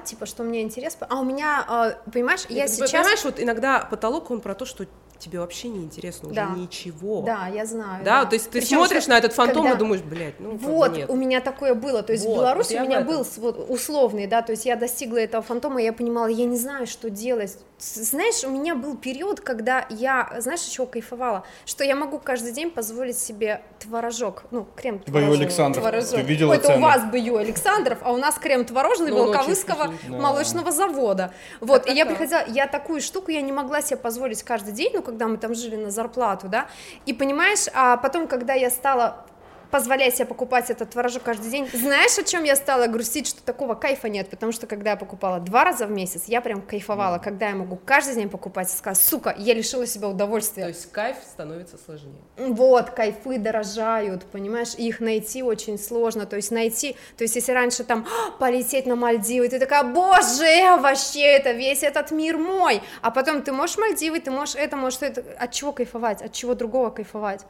Speaker 1: типа, что мне интересно. А у меня, э, понимаешь, я
Speaker 3: Ты
Speaker 1: сейчас...
Speaker 3: Понимаешь, вот иногда потолок, он про то, что тебе вообще не интересно уже
Speaker 1: Да.
Speaker 3: ничего.
Speaker 1: Да, я знаю.
Speaker 3: Да, то есть ты
Speaker 1: Причём,
Speaker 3: смотришь
Speaker 1: что
Speaker 3: на этот фантом
Speaker 1: когда-
Speaker 3: и думаешь, блядь, ну
Speaker 1: Вот,
Speaker 3: нет.
Speaker 1: у меня такое было, то есть
Speaker 3: Вот,
Speaker 1: в Беларуси у меня был вот, условный, да, то есть я достигла этого фантома, и я понимала, я не знаю, что делать. Знаешь, у меня был период, когда я, знаешь, чего кайфовала, что я могу каждый день позволить себе творожок, ну, крем
Speaker 2: Твою
Speaker 1: творожный,
Speaker 2: Александров,
Speaker 1: творожок.
Speaker 2: ты видела
Speaker 1: Ой, это у вас бы ее Александров, а у нас крем творожный
Speaker 3: Ну,
Speaker 1: Волковыского.
Speaker 2: Да.
Speaker 1: молочного завода. Вот, и я приходила, я такую штуку я не могла себе позволить каждый день, ну, когда мы там жили на зарплату, да, и понимаешь, а потом, когда я стала позволять себе покупать этот творожок каждый день. Знаешь, о чем я стала грустить, что такого кайфа нет, потому что когда я покупала два раза в месяц, я прям кайфовала, когда я могу каждый день покупать, и сказать, сука, я лишила себя
Speaker 3: То
Speaker 1: удовольствия.
Speaker 3: есть кайф становится сложнее.
Speaker 1: Вот, кайфы дорожают, понимаешь, и их найти очень сложно, то есть найти, то есть если раньше там «А, полететь на Мальдивы, ты такая, боже, вообще это весь этот мир мой, а потом ты можешь Мальдивы, ты можешь это, можешь это, от чего кайфовать, от чего другого кайфовать.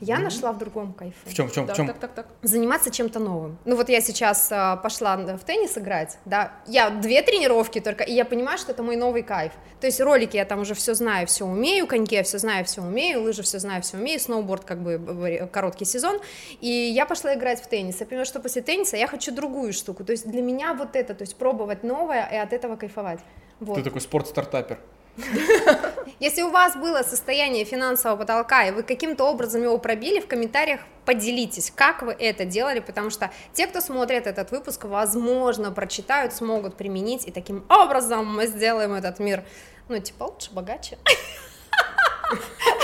Speaker 1: Я нашла в другом кайфе.
Speaker 2: В чем, в чем,
Speaker 3: Да,
Speaker 2: в чем?
Speaker 3: так, так, так.
Speaker 1: заниматься чем-то новым. Ну вот я сейчас а, пошла в теннис играть, да, я две тренировки только, и я понимаю, что это мой новый кайф. То есть ролики я там уже все знаю, все умею, коньки я все знаю, все умею, лыжи все знаю, все умею, сноуборд как бы короткий сезон, и я пошла играть в теннис. Я понимаю, что после тенниса я хочу другую штуку. То есть для меня вот это, то есть пробовать новое и от этого кайфовать. Вот.
Speaker 2: Ты такой спорт-стартапер. [LAUGHS]
Speaker 1: Если у вас было состояние финансового потолка, и вы каким-то образом его пробили, в комментариях поделитесь, как вы это делали, потому что те, кто смотрит этот выпуск, возможно, прочитают, смогут применить, и таким образом мы сделаем этот мир, ну, типа, лучше, богаче. [LAUGHS]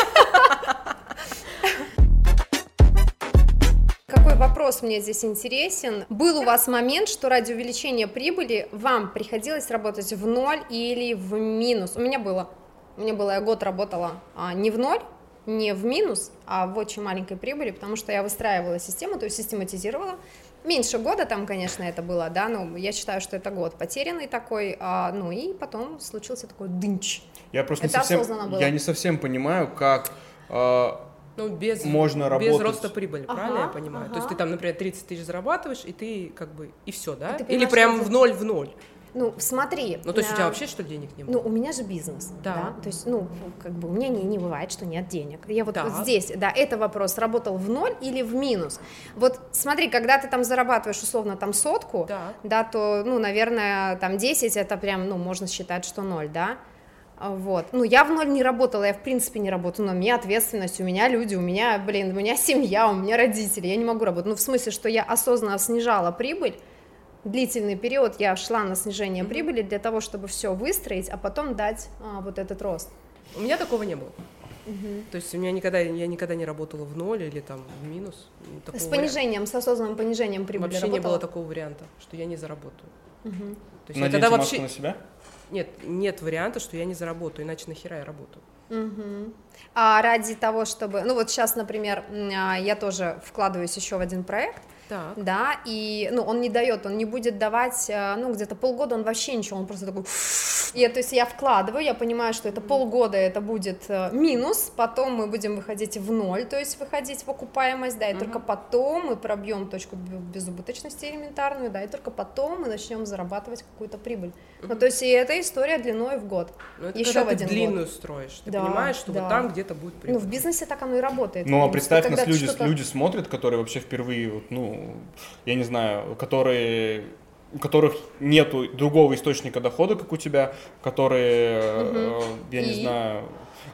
Speaker 1: вопрос мне здесь интересен? Был у вас момент, что ради увеличения прибыли вам приходилось работать в ноль или в минус? У меня было. У меня было, я год работала а, не в ноль, не в минус, а в очень маленькой прибыли, потому что я выстраивала систему, то есть систематизировала. Меньше года там, конечно, это было, да, но я считаю, что это год потерянный такой, а, ну и потом случился такой дынч.
Speaker 2: Я просто не
Speaker 1: Это
Speaker 2: совсем,
Speaker 1: осознанно было.
Speaker 2: я не совсем понимаю, как э,
Speaker 3: Ну, без,
Speaker 2: Можно
Speaker 3: без
Speaker 2: работать.
Speaker 3: роста прибыли,
Speaker 1: Ага,
Speaker 3: правильно я понимаю? То есть
Speaker 1: ага.
Speaker 3: ты там, например, 30 тысяч зарабатываешь, и ты как бы, и все, да?
Speaker 1: И
Speaker 3: Или прям в ноль в ноль.
Speaker 1: Ну, смотри.
Speaker 3: Ну, то есть у
Speaker 1: а,
Speaker 3: тебя вообще, что денег не было?
Speaker 1: Ну, у меня же бизнес, да.
Speaker 3: Да.
Speaker 1: То есть, ну, как бы у меня не, не бывает, что нет денег. Я вот,
Speaker 3: Да.
Speaker 1: вот здесь, да, это вопрос, работал в ноль или в минус. Вот смотри, когда ты там зарабатываешь условно там сотку,
Speaker 3: Да.
Speaker 1: да, то, ну, наверное, там 10 это прям, ну, можно считать, что ноль, да. А, Вот. Ну, я в ноль не работала, я в принципе не работаю, но у меня ответственность, у меня люди, у меня, блин, у меня [LAUGHS] семья, у меня родители, я не могу работать. Ну, в смысле, что я осознанно снижала прибыль, длительный период я шла на снижение прибыли для того, чтобы все выстроить, а потом дать а, вот этот рост.
Speaker 3: У меня такого не было. То есть у меня никогда, я никогда не работала в ноль или там в минус. Ну, такого
Speaker 1: С
Speaker 3: варианта.
Speaker 1: понижением, с осознанным понижением прибыли
Speaker 3: Вообще не
Speaker 1: работала?
Speaker 3: было такого варианта, что я не заработаю. То есть я
Speaker 2: наденьте
Speaker 3: тогда
Speaker 2: маску
Speaker 3: вообще...
Speaker 2: на себя.
Speaker 3: Нет, нет варианта, что я не заработаю, иначе нахера я работаю.
Speaker 1: Мгм. А ради того, чтобы, ну вот сейчас, например, а, я тоже вкладываюсь еще в один проект,
Speaker 3: Так.
Speaker 1: да, и, ну, он не дает, он не будет давать, а, ну, где-то полгода он вообще ничего, он просто такой, [LAUGHS] и, то есть я вкладываю, я понимаю, что это полгода это будет э, минус, потом мы будем выходить в ноль, то есть выходить в окупаемость, да, и только потом мы пробьем точку безубыточности элементарную, да, и только потом мы начнем зарабатывать какую-то прибыль. Ну, то есть и эта история длиной в год,
Speaker 3: Ну, это
Speaker 1: еще
Speaker 3: когда
Speaker 1: в
Speaker 3: ты
Speaker 1: один год.
Speaker 3: длинную строишь. Ты
Speaker 1: Да,
Speaker 3: понимаешь, что
Speaker 1: да.
Speaker 3: вот там где-то будет прибыль.
Speaker 1: Ну, в бизнесе так оно и работает.
Speaker 2: Ну, а представь, нас
Speaker 1: ты
Speaker 2: люди, люди смотрят, которые вообще впервые, вот, ну, я не знаю, которые у которых нету другого источника дохода, как у тебя, которые, э, я не
Speaker 1: И?
Speaker 2: знаю,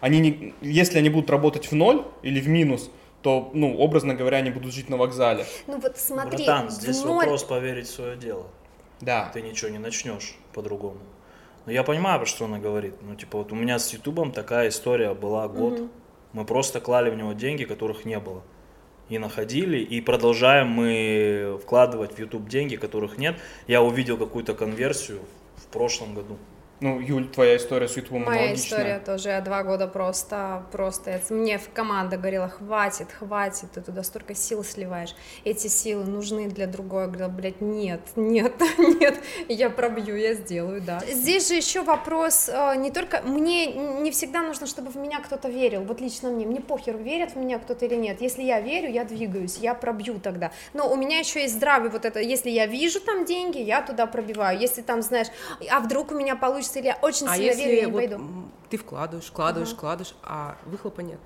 Speaker 2: они не, если они будут работать в ноль или в минус, то, ну, образно говоря, они будут жить на вокзале.
Speaker 1: Ну вот смотри,
Speaker 4: Братан, здесь
Speaker 1: в ноль-
Speaker 4: вопрос поверить в свое дело.
Speaker 2: Да.
Speaker 4: Ты ничего не начнешь по-другому. Но я понимаю, про что она говорит. Ну, типа, вот у меня с Ютубом такая история была год. Мы просто клали в него деньги, которых не было. И находили, и продолжаем мы вкладывать в YouTube деньги, которых нет. Я увидел какую-то конверсию в прошлом году.
Speaker 2: Ну, Юль, твоя история с Ютубом
Speaker 1: Моя
Speaker 2: аналогичная.
Speaker 1: история тоже, я два года просто, просто, это- мне в команда говорила, хватит, хватит, ты туда столько сил сливаешь, эти силы нужны для другого, я говорила, блядь, нет, нет, [LAUGHS] нет, я пробью, я сделаю, да. Здесь же еще вопрос, э, не только, мне не всегда нужно, чтобы в меня кто-то верил, вот лично мне, мне похер, верят в меня кто-то или нет, если я верю, я двигаюсь, я пробью тогда, но у меня еще есть здравие, вот это, если я вижу там деньги, я туда пробиваю, если там, знаешь, а вдруг у меня получится, или я очень
Speaker 3: А
Speaker 1: сильно верю, я
Speaker 3: если
Speaker 1: не
Speaker 3: вот
Speaker 1: пойду.
Speaker 3: ты вкладываешь, вкладываешь,
Speaker 1: Ага.
Speaker 3: вкладываешь, а выхлопа нет?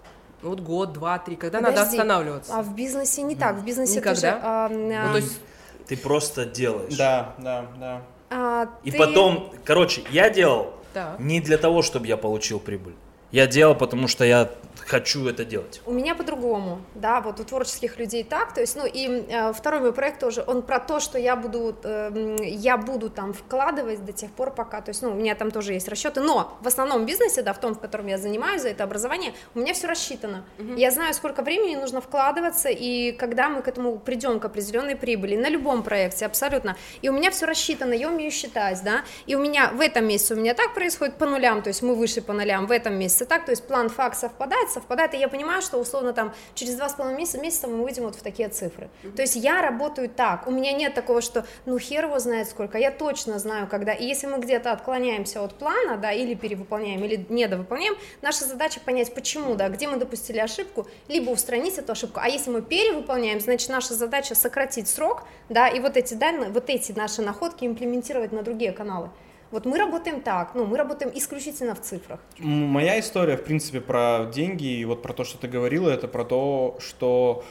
Speaker 3: Ну вот год, два, три, когда надо
Speaker 1: Подожди,
Speaker 3: останавливаться?
Speaker 1: А в бизнесе не так, в бизнесе
Speaker 3: Никогда?
Speaker 1: тоже, а,
Speaker 3: Ну,
Speaker 1: а,
Speaker 3: то есть
Speaker 4: Ты просто делаешь.
Speaker 2: Да, да, да.
Speaker 1: а,
Speaker 4: И
Speaker 1: ты-
Speaker 4: потом, короче, я делал
Speaker 3: Так.
Speaker 4: не для того, чтобы я получил прибыль. Я делал, потому что я хочу это делать.
Speaker 1: У меня по-другому, да, вот у творческих людей так, то есть, ну и э, второй мой проект тоже, он про то, что я буду, э, я буду там вкладывать до тех пор, пока, то есть, ну, у меня там тоже есть расчеты, но в основном бизнесе, да, в том, в котором я занимаюсь, за это образование, у меня все рассчитано, я знаю, сколько времени нужно вкладываться, и когда мы к этому придем, к определенной прибыли, на любом проекте, абсолютно, и у меня все рассчитано, я умею считать, да, и у меня в этом месяце у меня так происходит по нулям, то есть мы выше по нулям, в этом месяце так, то есть план факт совпадает, совпадает, и я понимаю, что условно там через два с половиной месяца, месяца мы выйдем вот в такие цифры. То есть я работаю так, у меня нет такого, что ну хер его знает сколько, я точно знаю, когда, и если мы где-то отклоняемся от плана, да, или перевыполняем, или недовыполняем, наша задача понять, почему, да, где мы допустили ошибку, либо устранить эту ошибку, а если мы перевыполняем, значит наша задача сократить срок, да, и вот эти данные, вот эти наши находки имплементировать на другие каналы. Вот мы работаем так, ну, мы работаем исключительно в цифрах.
Speaker 2: Моя история, в принципе, про деньги и вот про то, что ты говорила, это про то, что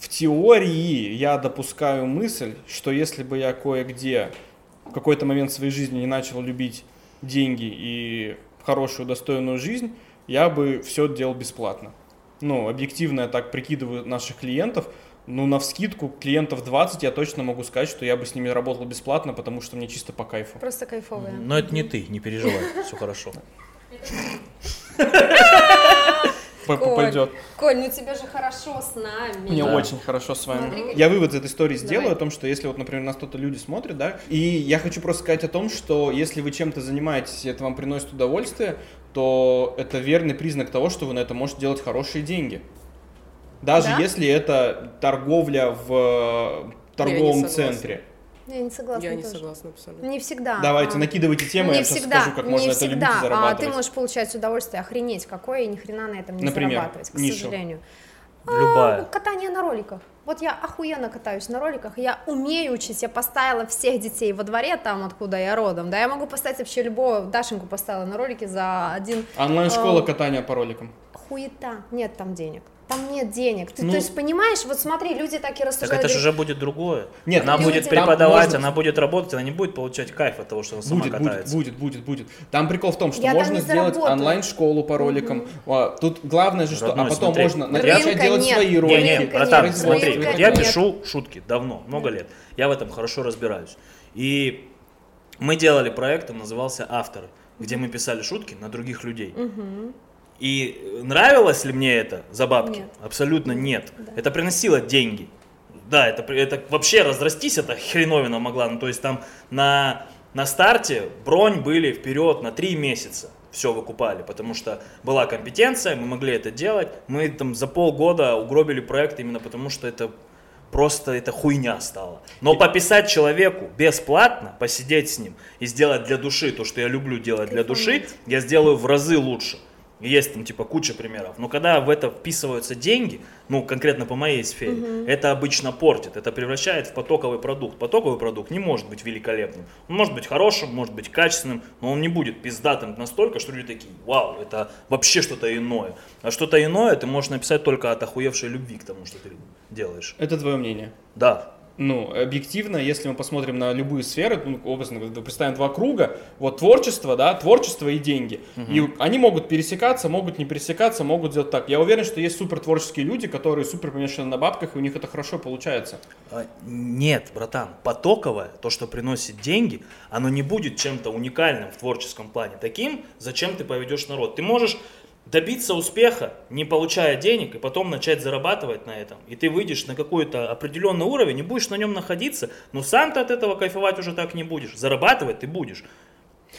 Speaker 2: в теории я допускаю мысль, что если бы я кое-где в какой-то момент своей жизни не начал любить деньги и хорошую, достойную жизнь, я бы все делал бесплатно. Ну, объективно я так прикидываю наших клиентов, ну, на вскидку клиентов 20 я точно могу сказать, что я бы с ними работал бесплатно, потому что мне чисто по кайфу.
Speaker 1: Просто кайфовые.
Speaker 4: Но это не ты, не переживай, все хорошо. [LAUGHS]
Speaker 2: Пойдет.
Speaker 1: Коль, ну тебе же хорошо с нами.
Speaker 2: Мне очень хорошо с вами. Я вывод из этой истории сделаю о том, что если вот, например, нас кто-то люди смотрят, да, и я хочу просто сказать о том, что если вы чем-то занимаетесь, и это вам приносит удовольствие, то это верный признак того, что вы на это можете делать хорошие деньги. Даже
Speaker 1: Да?
Speaker 2: если это торговля в э, торговом
Speaker 3: согласна.
Speaker 2: центре.
Speaker 1: Я не согласна
Speaker 3: Я не
Speaker 1: тоже.
Speaker 3: согласна абсолютно.
Speaker 1: Не всегда.
Speaker 2: Давайте,
Speaker 1: а.
Speaker 2: накидывайте темы,
Speaker 1: не
Speaker 2: я сейчас
Speaker 1: всегда,
Speaker 2: скажу, как
Speaker 1: не
Speaker 2: можно это
Speaker 1: всегда.
Speaker 2: любить и
Speaker 1: а ты
Speaker 2: зарабатывать.
Speaker 1: можешь получать удовольствие, охренеть какое, и ни хрена на этом не
Speaker 2: Например,
Speaker 1: зарабатывать, к
Speaker 2: нишу.
Speaker 1: сожалению.
Speaker 4: Любая.
Speaker 1: Катание на роликах. Вот я охуенно катаюсь на роликах, я умею учить, я поставила всех детей во дворе, там, откуда я родом, да, я могу поставить вообще любого, Дашеньку поставила на ролике за один
Speaker 2: Онлайн-школа
Speaker 1: а,
Speaker 2: катания по роликам.
Speaker 1: хуета, нет там денег. Там нет денег. Ты,
Speaker 2: Ну-
Speaker 1: то есть, понимаешь, вот смотри, люди так и
Speaker 4: Так
Speaker 1: рассуждают.
Speaker 4: это же уже будет другое.
Speaker 2: Нет,
Speaker 4: она
Speaker 1: люди-
Speaker 4: будет преподавать,
Speaker 2: можно-
Speaker 4: она будет работать, она не будет получать кайф от того, что она сама
Speaker 2: Будет, будет,
Speaker 4: катается.
Speaker 2: будет, будет, будет. Там прикол в том, что
Speaker 1: Я
Speaker 2: можно сделать онлайн-школу по роликам. А, Тут главное же, что...
Speaker 4: Родной,
Speaker 2: а потом
Speaker 4: смотри.
Speaker 2: можно
Speaker 1: Рынка
Speaker 2: начать делать
Speaker 1: нет.
Speaker 2: свои ролики.
Speaker 4: Не, не, братан,
Speaker 1: нет,
Speaker 4: смотри,
Speaker 1: рынка
Speaker 4: я
Speaker 1: нет.
Speaker 4: пишу шутки давно, много лет. Я в этом хорошо разбираюсь. И мы делали проект, он назывался «Авторы», где мы писали шутки на других людей. И нравилось ли мне это за бабки?
Speaker 1: Нет.
Speaker 4: Абсолютно нет.
Speaker 1: Да.
Speaker 4: Это приносило деньги. Да, это, это вообще разрастись, это хреновина могла. Ну, то есть там на, на старте бронь были вперед на три месяца. Все выкупали, потому что была компетенция, мы могли это делать. Мы там за полгода угробили проект именно потому, что это просто это хуйня стала. Но пописать человеку бесплатно, посидеть с ним и сделать для души то, что я люблю делать для души, я сделаю в разы лучше. Есть там типа куча примеров. Но когда в это вписываются деньги, ну конкретно по моей сфере, это обычно портит, это превращает в потоковый продукт. Потоковый продукт не может быть великолепным. Он может быть хорошим, может быть качественным, но он не будет пиздатым настолько, что люди такие, вау, это вообще что-то иное. А что-то иное ты можешь написать только от охуевшей любви к тому, что ты делаешь.
Speaker 2: Это твое мнение.
Speaker 4: Да.
Speaker 2: Ну, объективно, если мы посмотрим на любые сферы, ну, образно, представим два круга, вот творчество, да, творчество и деньги. И они могут пересекаться, могут не пересекаться, могут делать так. Я уверен, что есть супер творческие люди, которые супер помешаны на бабках, и у них это хорошо получается.
Speaker 4: А, Нет, братан, потоковое, то, что приносит деньги, оно не будет чем-то уникальным в творческом плане. Таким, зачем ты поведешь народ. Ты можешь добиться успеха, не получая денег, и потом начать зарабатывать на этом. И ты выйдешь на какой-то определенный уровень, не будешь на нем находиться, но сам ты от этого кайфовать уже так не будешь. Зарабатывать ты будешь.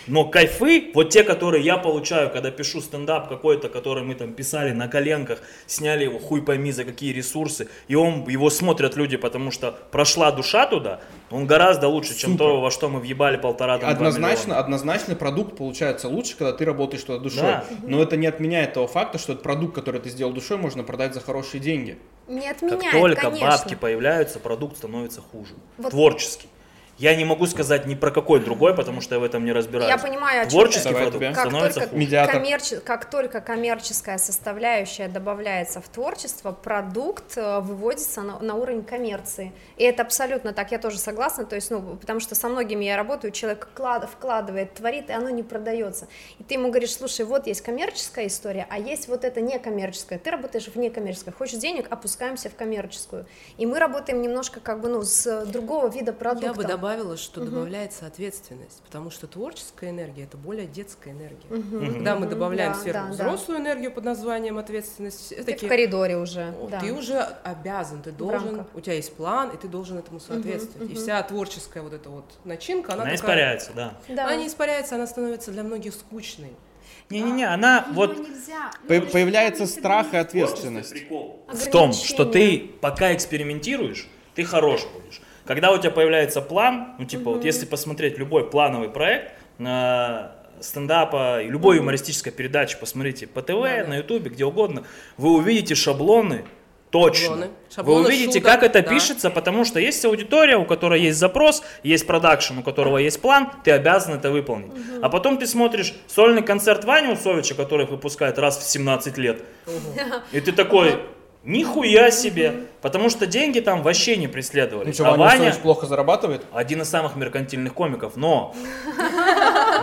Speaker 4: Но кайфы, вот те, которые я получаю, когда пишу стендап какой-то, который мы там писали на коленках, сняли его хуй пойми за какие ресурсы, и он, его смотрят люди, потому что прошла душа туда, он гораздо лучше, чем
Speaker 2: Супер.
Speaker 4: то, во что мы въебали полтора там,
Speaker 2: Однозначно, однозначно продукт получается лучше, когда ты работаешь туда душой.
Speaker 4: Да.
Speaker 2: Но это не отменяет того факта, что этот продукт, который ты сделал душой, можно продать за хорошие деньги.
Speaker 1: Не
Speaker 4: Как
Speaker 1: отменяет,
Speaker 4: только
Speaker 1: конечно.
Speaker 4: бабки появляются, продукт становится хуже.
Speaker 1: Вот-
Speaker 4: Творческий. Я не могу сказать ни про какой другой, потому что я в этом не разбираюсь.
Speaker 1: Я понимаю, о чем
Speaker 4: Творческий.
Speaker 2: Давай
Speaker 4: продукт.
Speaker 1: Как
Speaker 4: становится
Speaker 1: только.
Speaker 2: Медиатор.
Speaker 1: коммерче- как только коммерческая составляющая добавляется в творчество, продукт э, выводится на, на уровень коммерции. И это абсолютно так, я тоже согласна, то есть, ну, потому что со многими я работаю, человек вклад- вкладывает, творит, и оно не продается. И ты ему говоришь, слушай, вот есть коммерческая история, а есть вот это некоммерческая. Ты работаешь в некоммерческой, хочешь денег, опускаемся в коммерческую. И мы работаем немножко как бы, ну, с другого вида продукта.
Speaker 3: Добавила, что добавляется ответственность, потому что творческая энергия это более детская энергия. Когда мы добавляем
Speaker 1: Да,
Speaker 3: сверху
Speaker 1: да, да.
Speaker 3: взрослую энергию под названием ответственность,
Speaker 1: Ты в
Speaker 3: такие-
Speaker 1: коридоре уже.
Speaker 3: О,
Speaker 1: да.
Speaker 3: Ты уже обязан, ты должен, у тебя есть план, и ты должен этому соответствовать. И вся творческая вот эта вот начинка, она,
Speaker 4: Она
Speaker 3: такая-
Speaker 4: испаряется, да.
Speaker 1: Да.
Speaker 3: Она не испаряется, она становится для многих скучной.
Speaker 4: Не-не-не, она вот
Speaker 2: По- появляется страх и ответственность.
Speaker 4: в том, что ты пока экспериментируешь, ты хорош будешь. Когда у тебя появляется план, ну типа вот если посмотреть любой плановый проект, э, стендапа, и любой юмористической передачи, посмотрите по ТВ,
Speaker 3: Да, да.
Speaker 4: на Ютубе, где угодно, вы увидите шаблоны, точно.
Speaker 3: Шаблоны.
Speaker 4: Вы
Speaker 3: Шаблоны
Speaker 4: увидите,
Speaker 3: шуток,
Speaker 4: как это
Speaker 3: да.
Speaker 4: пишется, потому что есть аудитория, у которой есть запрос, есть продакшн, у которого есть план, ты обязан это выполнить. А потом ты смотришь сольный концерт Вани Усовича, который выпускает раз в 17 лет, и ты такой, нихуя себе, потому что деньги там вообще не преследовали.
Speaker 2: Ну что,
Speaker 4: а
Speaker 2: Ваня Усович плохо зарабатывает?
Speaker 4: один из самых меркантильных комиков, но,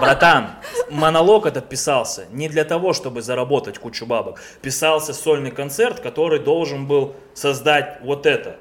Speaker 4: братан, монолог этот писался не для того, чтобы заработать кучу бабок. Писался сольный концерт, который должен был создать вот это.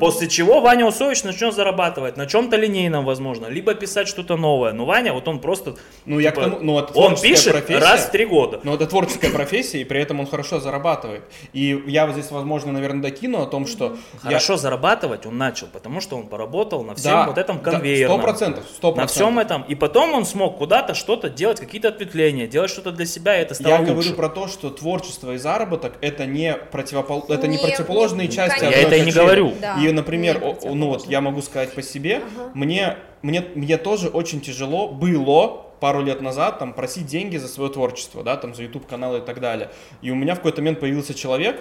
Speaker 4: После чего Ваня Усович начнет зарабатывать на чем-то линейном, возможно, либо писать что-то новое. Но Ваня, вот он просто,
Speaker 2: Ну, я к
Speaker 4: типа,
Speaker 2: тому- ну, это
Speaker 4: он пишет
Speaker 2: профессия.
Speaker 4: раз в три года.
Speaker 2: Но это творческая профессия, и при этом он хорошо зарабатывает. И я вот здесь, возможно, наверное, докину о том, что... я-
Speaker 4: Хорошо зарабатывать он начал, потому что он поработал на всем
Speaker 2: Да,
Speaker 4: вот этом
Speaker 2: да,
Speaker 4: конвейерном.
Speaker 2: Сто процентов, сто
Speaker 4: На всем этом. И потом он смог куда-то что-то делать, какие-то ответвления, делать что-то для себя, и это стало
Speaker 2: Я
Speaker 4: лучше.
Speaker 2: говорю про то, что творчество и заработок это не, противопол... это не
Speaker 1: Не-
Speaker 2: противоположные
Speaker 1: не-
Speaker 2: части
Speaker 1: конечно.
Speaker 2: одной
Speaker 4: Я это и не
Speaker 2: качели.
Speaker 1: Да,
Speaker 2: И, например, о- ну вот я могу сказать по себе, мне, мне, мне тоже очень тяжело было пару лет назад там просить деньги за свое творчество, да, там за YouTube каналы и так далее. И у меня в какой-то момент появился человек,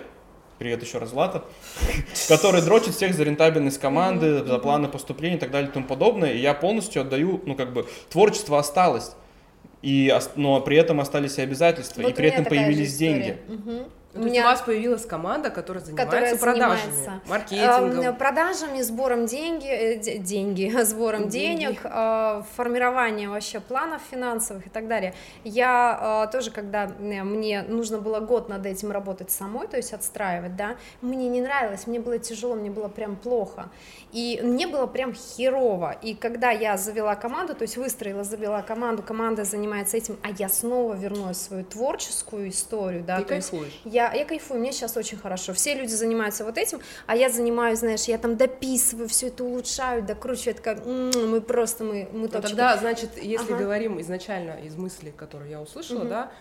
Speaker 2: привет еще раз Злата, [LAUGHS] который дрочит всех за рентабельность команды, за планы поступления и так далее и тому подобное. И я полностью отдаю, ну как бы, творчество осталось. И, но при этом остались и обязательства,
Speaker 1: Вот
Speaker 2: и при этом появились деньги.
Speaker 1: Мгм. У
Speaker 3: то есть
Speaker 1: меня-
Speaker 3: у вас появилась команда, которая занимается
Speaker 1: которая
Speaker 3: продажами,
Speaker 1: занимается
Speaker 3: маркетингом.
Speaker 1: э, продажами, сбором деньги, э, де- деньги, [LAUGHS] сбором
Speaker 3: Деньги.
Speaker 1: денег, э, формированием вообще планов финансовых и так далее. Я э, тоже, когда э, мне нужно было год над этим работать самой, то есть отстраивать, да, мне не нравилось, мне было тяжело, мне было прям плохо, и мне было прям херово. И когда я завела команду, то есть выстроила, завела команду, команда занимается этим, а я снова вернулась в свою творческую историю, да,
Speaker 3: Ты
Speaker 1: то есть
Speaker 3: кайфуешь.
Speaker 1: Я, я кайфую, мне сейчас очень хорошо. Все люди занимаются вот этим, а я занимаюсь, знаешь, я там дописываю, все это улучшаю, докручиваю, это как «М, мы просто, мы, мы
Speaker 3: Ну,
Speaker 1: топчики».
Speaker 3: тогда, значит, если
Speaker 1: Ага.
Speaker 3: говорим изначально из мысли, которые я услышала,
Speaker 1: Мгм.
Speaker 3: да,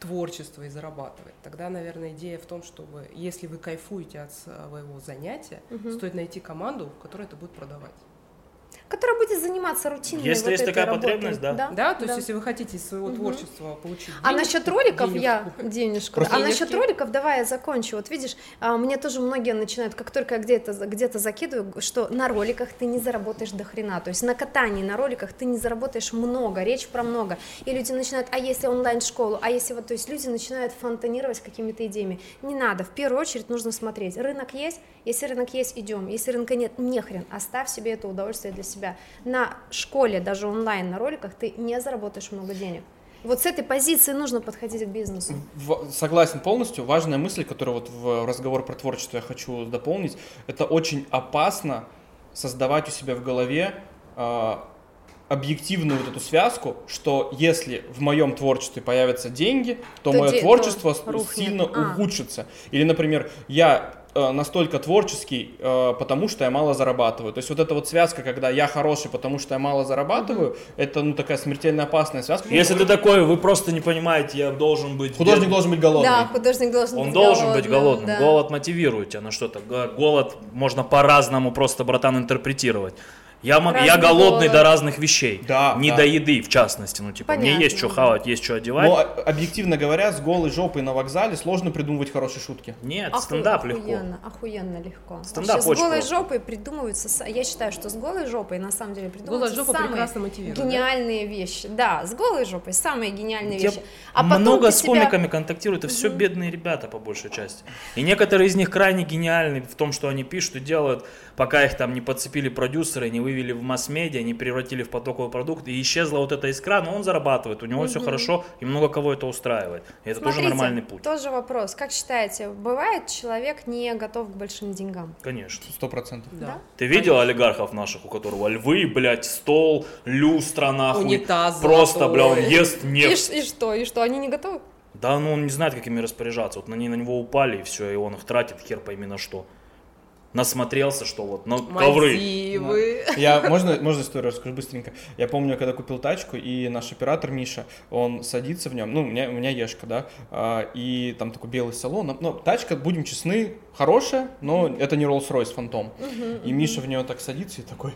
Speaker 3: творчество и зарабатывать, тогда, наверное, идея в том, чтобы, если вы кайфуете от своего занятия,
Speaker 1: Мгм.
Speaker 3: стоит найти команду, которая это будет продавать.
Speaker 1: Которая будет заниматься рутинной
Speaker 4: Если
Speaker 1: вот
Speaker 4: есть
Speaker 1: этой
Speaker 4: такая
Speaker 1: работой.
Speaker 4: потребность, да.
Speaker 3: Да, то есть если вы хотите из своего творчества получить
Speaker 1: А
Speaker 3: денежку,
Speaker 1: насчет роликов
Speaker 3: денежку,
Speaker 1: я денежку.
Speaker 2: Просто-
Speaker 1: А насчет
Speaker 3: Денежки.
Speaker 1: роликов давай я закончу. Вот видишь, а, мне тоже многие начинают, как только я где-то где-то закидываю, что на роликах ты не заработаешь до хрена. То есть на катании на роликах ты не заработаешь много, речь про много. И люди начинают, а если онлайн-школу, а если вот, то есть люди начинают фонтанировать какими-то идеями. Не надо, в первую очередь нужно смотреть. Рынок есть, если рынок есть, идем. Если рынка нет, нехрен, оставь себе это удовольствие для себя. На школе, даже онлайн, на роликах ты не заработаешь много денег. Вот с этой позиции нужно подходить к бизнесу.
Speaker 2: В- Согласен полностью. Важная мысль, которую вот в разговор про творчество я хочу дополнить, это очень опасно создавать у себя в голове а, объективную вот эту связку, что если в моем творчестве появятся деньги, то,
Speaker 1: То
Speaker 2: мое
Speaker 1: де-
Speaker 2: творчество
Speaker 1: то
Speaker 2: с-
Speaker 1: рухнет.
Speaker 2: сильно
Speaker 1: А.
Speaker 2: ухудшится. Или, например, я э, настолько творческий, э, потому что я мало зарабатываю. То есть вот эта вот связка, когда я хороший, потому что я мало зарабатываю, это ну такая смертельно опасная связка.
Speaker 4: Если ты такой, вы просто не понимаете, я должен быть...
Speaker 2: Художник
Speaker 4: бедным.
Speaker 2: должен быть голодный.
Speaker 1: Да, художник должен
Speaker 4: Он
Speaker 1: быть
Speaker 4: должен быть
Speaker 1: голодным,
Speaker 4: голодным.
Speaker 1: да.
Speaker 4: Голод мотивирует тебя на что-то. Г- Голод можно по-разному просто, братан, интерпретировать. Я, мо- я голодный
Speaker 1: голод.
Speaker 4: до разных вещей.
Speaker 2: Да,
Speaker 4: Не
Speaker 2: да.
Speaker 4: до еды, в частности. Ну, типа, мне
Speaker 1: Понятно,
Speaker 4: есть что хавать, есть что одевать.
Speaker 2: Но, а- объективно говоря, с голой жопой на вокзале сложно придумывать хорошие шутки.
Speaker 4: Нет,
Speaker 1: Оху-
Speaker 4: стендап легко.
Speaker 1: охуенно, охуенно легко.
Speaker 4: Стендап
Speaker 1: Вообще,
Speaker 4: очень
Speaker 1: с голой
Speaker 4: просто.
Speaker 1: жопой придумываются, я считаю, что с голой жопой на самом деле придумываются
Speaker 3: Голая жопа
Speaker 1: самые
Speaker 3: мотивирует, да?
Speaker 1: гениальные вещи. Да, с голой жопой самые гениальные
Speaker 4: Я
Speaker 1: вещи. А
Speaker 4: много с
Speaker 1: себя-
Speaker 4: комиками контактирую, это все бедные ребята по большей части. И некоторые из них крайне гениальны в том, что они пишут и делают, пока их там не подцепили продюсеры, не вывели в масс-медиа, не превратили в потоковый продукт, и исчезла вот эта искра, но он зарабатывает, у него все хорошо, и много кого это устраивает. И это тоже нормальный путь.
Speaker 1: Тоже вопрос. Как считаете, бывает человек не готов к большим деньгам?
Speaker 4: Конечно.
Speaker 2: Сто процентов.
Speaker 3: Да.
Speaker 4: Ты видел олигархов наших, у которого львы, блядь, стол, люстра, нахуй.
Speaker 3: Унитаз
Speaker 4: Просто, бля, он
Speaker 3: золотой.
Speaker 4: ест
Speaker 1: И,
Speaker 4: нефть.
Speaker 1: ш- и что? И что? Они не готовы?
Speaker 4: Да, ну он не знает, как ими распоряжаться. Вот они на него упали, и все, и он их тратит, хер пойми на что. Насмотрелся, что вот, на ковры.
Speaker 3: Мальдивы.
Speaker 2: Я, можно, можно историю расскажу быстренько? Я помню, когда купил тачку, и наш оператор Миша, он садится в нем, ну, у меня, у меня Ешка, да, а, и там такой белый салон, ну, тачка, будем честны, хорошая, но это не Rolls-Royce Phantom. И Миша в нее так садится и такой...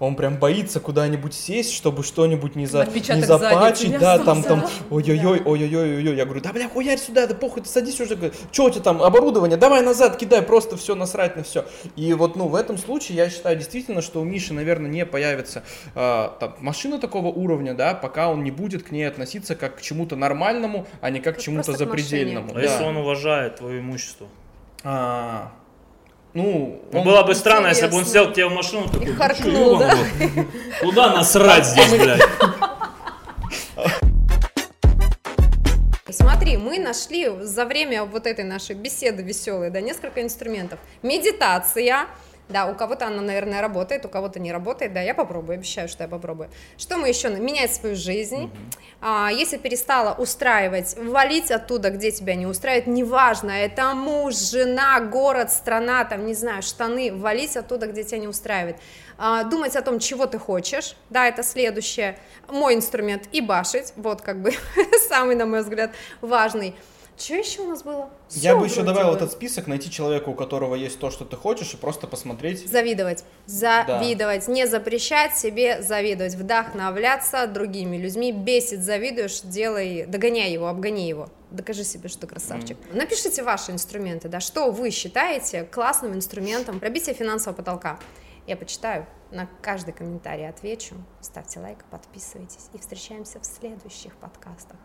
Speaker 2: Он прям боится куда-нибудь сесть, чтобы что-нибудь не, за,
Speaker 3: Отпечаток
Speaker 2: не запачить, да, там,
Speaker 3: остался.
Speaker 2: там, ой-ой-ой, ой-ой-ой, ой-ой. Я говорю, да, бля, хуярь сюда, да похуй, ты садись уже, что у тебя там, оборудование, давай назад кидай, просто все насрать на все. И вот, ну, в этом случае я считаю действительно, что у Миши, наверное, не появится а, там, машина такого уровня, да, пока он не будет к ней относиться как к чему-то нормальному, а не как к
Speaker 1: Как
Speaker 2: чему-то
Speaker 1: к
Speaker 2: запредельному.
Speaker 4: А
Speaker 2: да.
Speaker 4: если он уважает твое имущество?
Speaker 2: А, ну,
Speaker 4: Ну,
Speaker 2: он-
Speaker 4: было бы странно, если бы он сел к тебе в машину такой, «Ну,
Speaker 1: харкнул,
Speaker 4: чё,
Speaker 1: да?
Speaker 4: Куда насрать здесь, блядь?
Speaker 1: Смотри, мы нашли за время вот этой нашей беседы веселой, да, несколько инструментов. Медитация, да, у кого-то она, наверное, работает, у кого-то не работает, да, я попробую, обещаю, что я попробую. Что мы еще? Менять свою жизнь. А, если перестала устраивать, валить оттуда, где тебя не устраивает, неважно, это муж, жена, город, страна, там, не знаю, штаны, валить оттуда, где тебя не устраивает. А, думать о том, чего ты хочешь, да, это следующее. Мой инструмент и башить, вот как бы [LAUGHS] самый, на мой взгляд, важный. Что еще у нас было?
Speaker 2: Я
Speaker 1: Всё
Speaker 2: бы еще добавил этот список, найти человека, у которого есть то, что ты хочешь, и просто посмотреть.
Speaker 1: Завидовать, завидовать, не запрещать себе завидовать, вдохновляться другими людьми, бесит, завидуешь, делай, догоняй его, обгони его, докажи себе, что ты красавчик. Напишите ваши инструменты, да, что вы считаете классным инструментом? Пробития финансового потолка. Я почитаю, на каждый комментарий отвечу, ставьте лайк, подписывайтесь. И встречаемся в следующих подкастах.